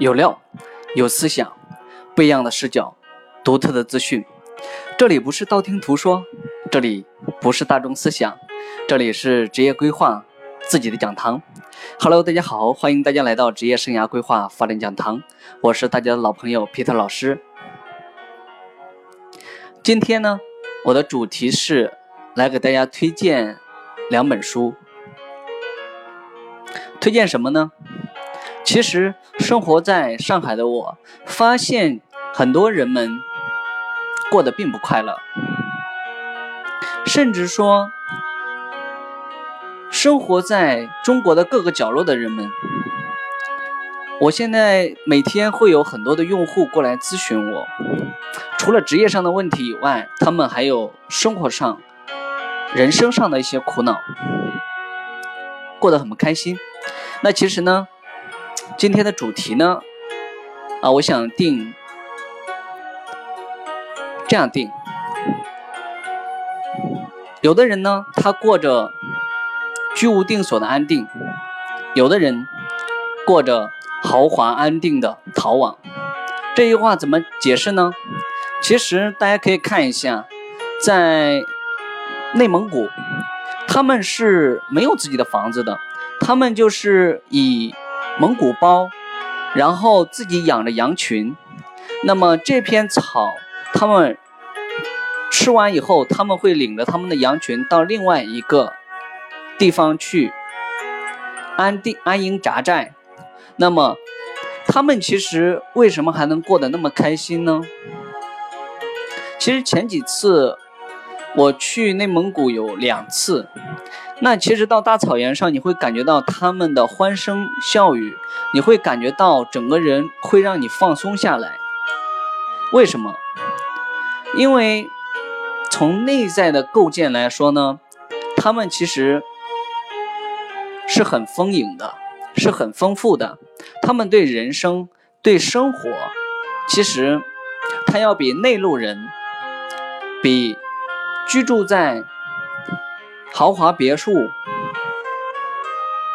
有料，有思想，不一样的视角，独特的资讯。这里不是道听途说，这里不是大众思想，这里是职业规划自己的讲堂。Hello，大家好，欢迎大家来到职业生涯规划发展讲堂，我是大家的老朋友皮特老师。今天呢，我的主题是来给大家推荐两本书。推荐什么呢？其实生活在上海的我，发现很多人们过得并不快乐，甚至说，生活在中国的各个角落的人们，我现在每天会有很多的用户过来咨询我，除了职业上的问题以外，他们还有生活上、人生上的一些苦恼，过得很不开心。那其实呢？今天的主题呢，啊，我想定这样定。有的人呢，他过着居无定所的安定；有的人过着豪华安定的逃亡。这句话怎么解释呢？其实大家可以看一下，在内蒙古，他们是没有自己的房子的，他们就是以。蒙古包，然后自己养着羊群。那么这片草，他们吃完以后，他们会领着他们的羊群到另外一个地方去安定安营扎寨。那么他们其实为什么还能过得那么开心呢？其实前几次我去内蒙古有两次。那其实到大草原上，你会感觉到他们的欢声笑语，你会感觉到整个人会让你放松下来。为什么？因为从内在的构建来说呢，他们其实是很丰盈的，是很丰富的。他们对人生、对生活，其实他要比内陆人，比居住在。豪华别墅、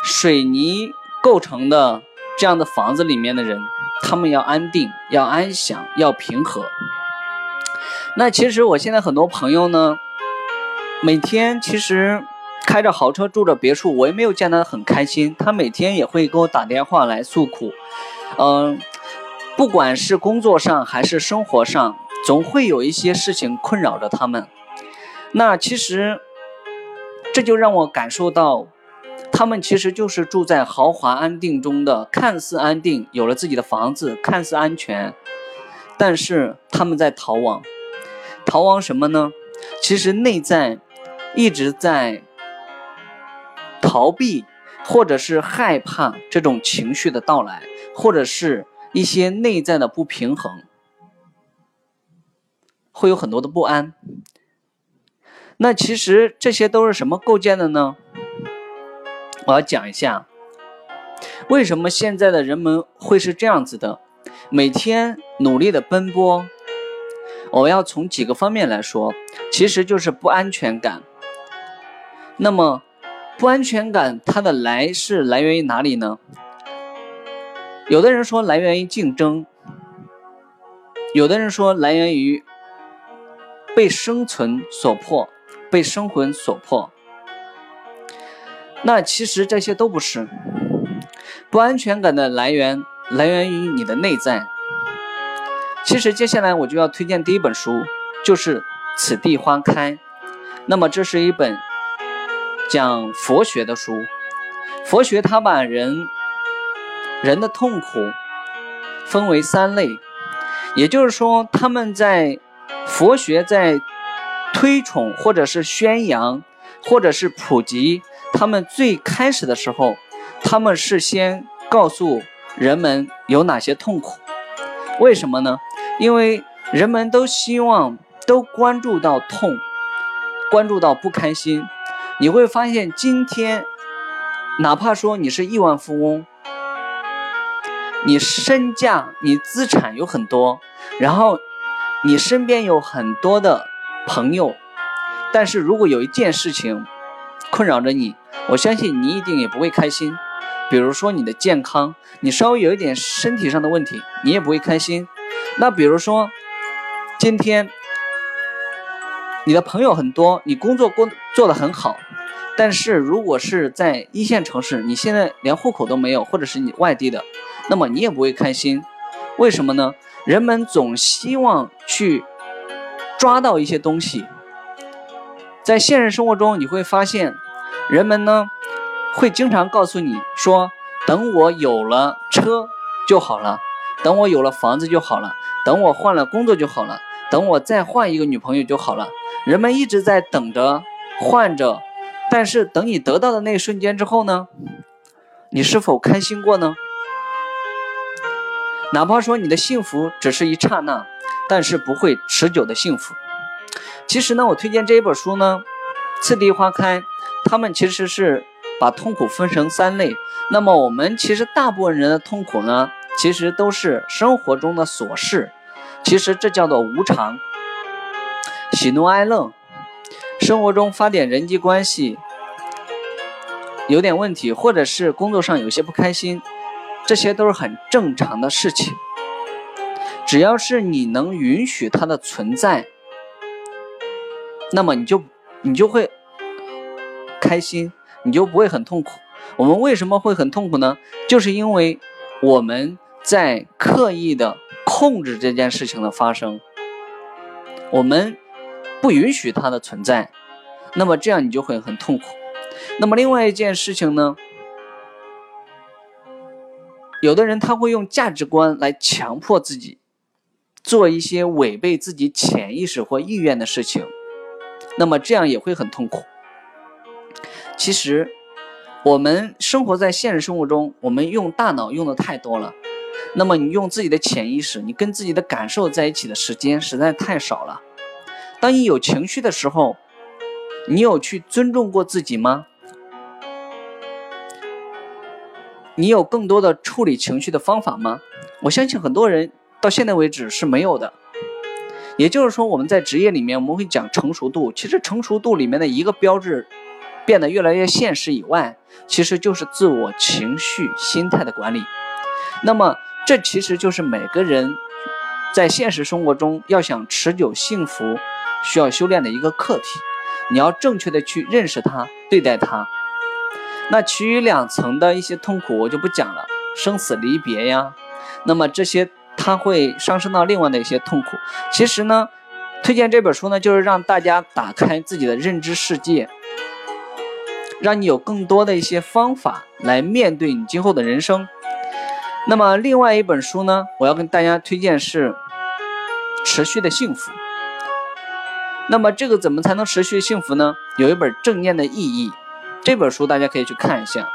水泥构成的这样的房子里面的人，他们要安定、要安详、要平和。那其实我现在很多朋友呢，每天其实开着豪车、住着别墅，我也没有见他很开心。他每天也会给我打电话来诉苦，嗯，不管是工作上还是生活上，总会有一些事情困扰着他们。那其实。这就让我感受到，他们其实就是住在豪华安定中的，看似安定，有了自己的房子，看似安全，但是他们在逃亡。逃亡什么呢？其实内在一直在逃避，或者是害怕这种情绪的到来，或者是一些内在的不平衡，会有很多的不安。那其实这些都是什么构建的呢？我要讲一下，为什么现在的人们会是这样子的，每天努力的奔波。我要从几个方面来说，其实就是不安全感。那么，不安全感它的来是来源于哪里呢？有的人说来源于竞争，有的人说来源于被生存所迫。被生魂所迫，那其实这些都不是不安全感的来源，来源于你的内在。其实接下来我就要推荐第一本书，就是《此地花开》。那么这是一本讲佛学的书。佛学它把人人的痛苦分为三类，也就是说，他们在佛学在。推崇或者是宣扬，或者是普及，他们最开始的时候，他们是先告诉人们有哪些痛苦。为什么呢？因为人们都希望都关注到痛，关注到不开心。你会发现，今天哪怕说你是亿万富翁，你身价、你资产有很多，然后你身边有很多的。朋友，但是如果有一件事情困扰着你，我相信你一定也不会开心。比如说你的健康，你稍微有一点身体上的问题，你也不会开心。那比如说今天你的朋友很多，你工作工做得很好，但是如果是在一线城市，你现在连户口都没有，或者是你外地的，那么你也不会开心。为什么呢？人们总希望去抓到一些东西。在现实生活中，你会发现，人们呢会经常告诉你说：“等我有了车就好了，等我有了房子就好了，等我换了工作就好了，等我再换一个女朋友就好了。”人们一直在等着、换着，但是等你得到的那一瞬间之后呢，你是否开心过呢？哪怕说你的幸福只是一刹那，但是不会持久的幸福。其实呢，我推荐这一本书呢，《次第花开》，他们其实是把痛苦分成三类。那么我们其实大部分人的痛苦呢，其实都是生活中的琐事，其实这叫做无常，喜怒哀乐，生活中发点人际关系有点问题，或者是工作上有些不开心，这些都是很正常的事情。只要是你能允许它的存在。那么你就你就会开心，你就不会很痛苦。我们为什么会很痛苦呢？就是因为我们在刻意的控制这件事情的发生，我们不允许它的存在。那么这样你就会很痛苦。那么另外一件事情呢？有的人他会用价值观来强迫自己做一些违背自己潜意识或意愿的事情。那么这样也会很痛苦。其实，我们生活在现实生活中，我们用大脑用的太多了。那么你用自己的潜意识，你跟自己的感受在一起的时间实在太少了。当你有情绪的时候，你有去尊重过自己吗？你有更多的处理情绪的方法吗？我相信很多人到现在为止是没有的。也就是说，我们在职业里面，我们会讲成熟度。其实，成熟度里面的一个标志，变得越来越现实以外，其实就是自我情绪、心态的管理。那么，这其实就是每个人在现实生活中要想持久幸福，需要修炼的一个课题。你要正确的去认识它，对待它。那其余两层的一些痛苦，我就不讲了，生死离别呀。那么这些。它会上升到另外的一些痛苦。其实呢，推荐这本书呢，就是让大家打开自己的认知世界，让你有更多的一些方法来面对你今后的人生。那么，另外一本书呢，我要跟大家推荐是《持续的幸福》。那么，这个怎么才能持续幸福呢？有一本《正念的意义》，这本书大家可以去看一下。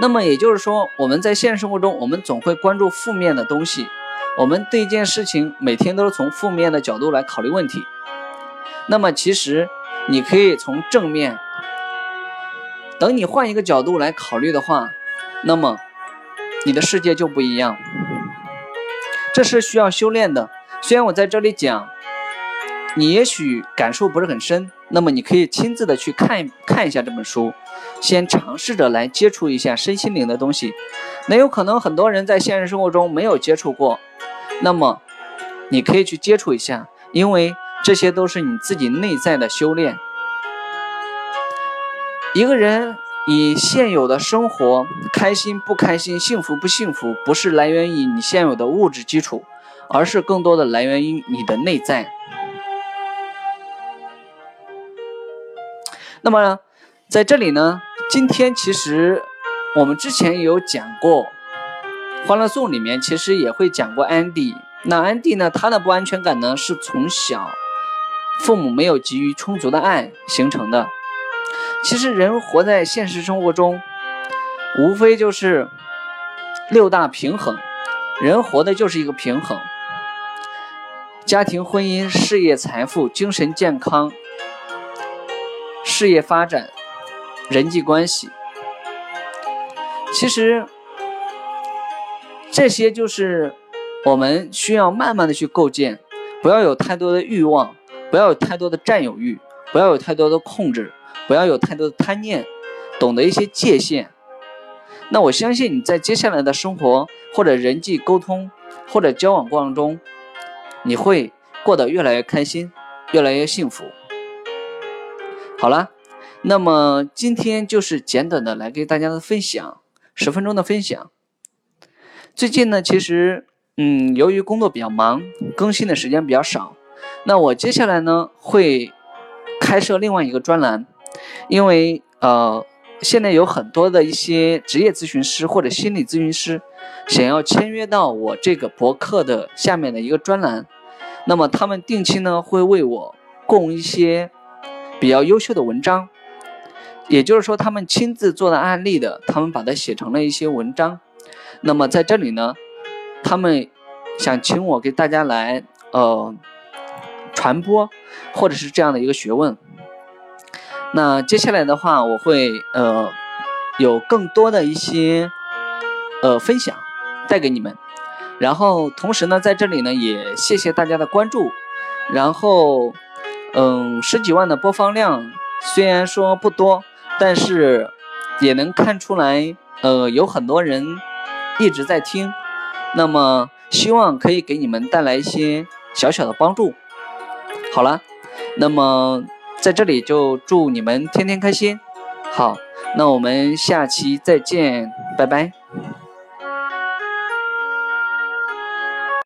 那么也就是说，我们在现实生活中，我们总会关注负面的东西，我们对一件事情每天都是从负面的角度来考虑问题。那么其实你可以从正面，等你换一个角度来考虑的话，那么你的世界就不一样。这是需要修炼的。虽然我在这里讲，你也许感受不是很深。那么你可以亲自的去看看一下这本书，先尝试着来接触一下身心灵的东西。那有可能很多人在现实生活中没有接触过，那么你可以去接触一下，因为这些都是你自己内在的修炼。一个人以现有的生活开心不开心、幸福不幸福，不是来源于你现有的物质基础，而是更多的来源于你的内在。那么，在这里呢，今天其实我们之前也有讲过，《欢乐颂》里面其实也会讲过安迪。那安迪呢，他的不安全感呢，是从小父母没有给予充足的爱形成的。其实人活在现实生活中，无非就是六大平衡，人活的就是一个平衡：家庭、婚姻、事业、财富、精神健康。事业发展、人际关系，其实这些就是我们需要慢慢的去构建，不要有太多的欲望，不要有太多的占有欲，不要有太多的控制，不要有太多的贪念，懂得一些界限。那我相信你在接下来的生活或者人际沟通或者交往过程中，你会过得越来越开心，越来越幸福。好了，那么今天就是简短的来给大家的分享，十分钟的分享。最近呢，其实嗯，由于工作比较忙，更新的时间比较少。那我接下来呢会开设另外一个专栏，因为呃。现在有很多的一些职业咨询师或者心理咨询师，想要签约到我这个博客的下面的一个专栏，那么他们定期呢会为我供一些比较优秀的文章，也就是说他们亲自做的案例的，他们把它写成了一些文章。那么在这里呢，他们想请我给大家来呃传播，或者是这样的一个学问。那接下来的话，我会呃有更多的一些呃分享带给你们，然后同时呢，在这里呢也谢谢大家的关注，然后嗯十几万的播放量虽然说不多，但是也能看出来呃有很多人一直在听，那么希望可以给你们带来一些小小的帮助。好了，那么。在这里就祝你们天天开心，好，那我们下期再见，拜拜。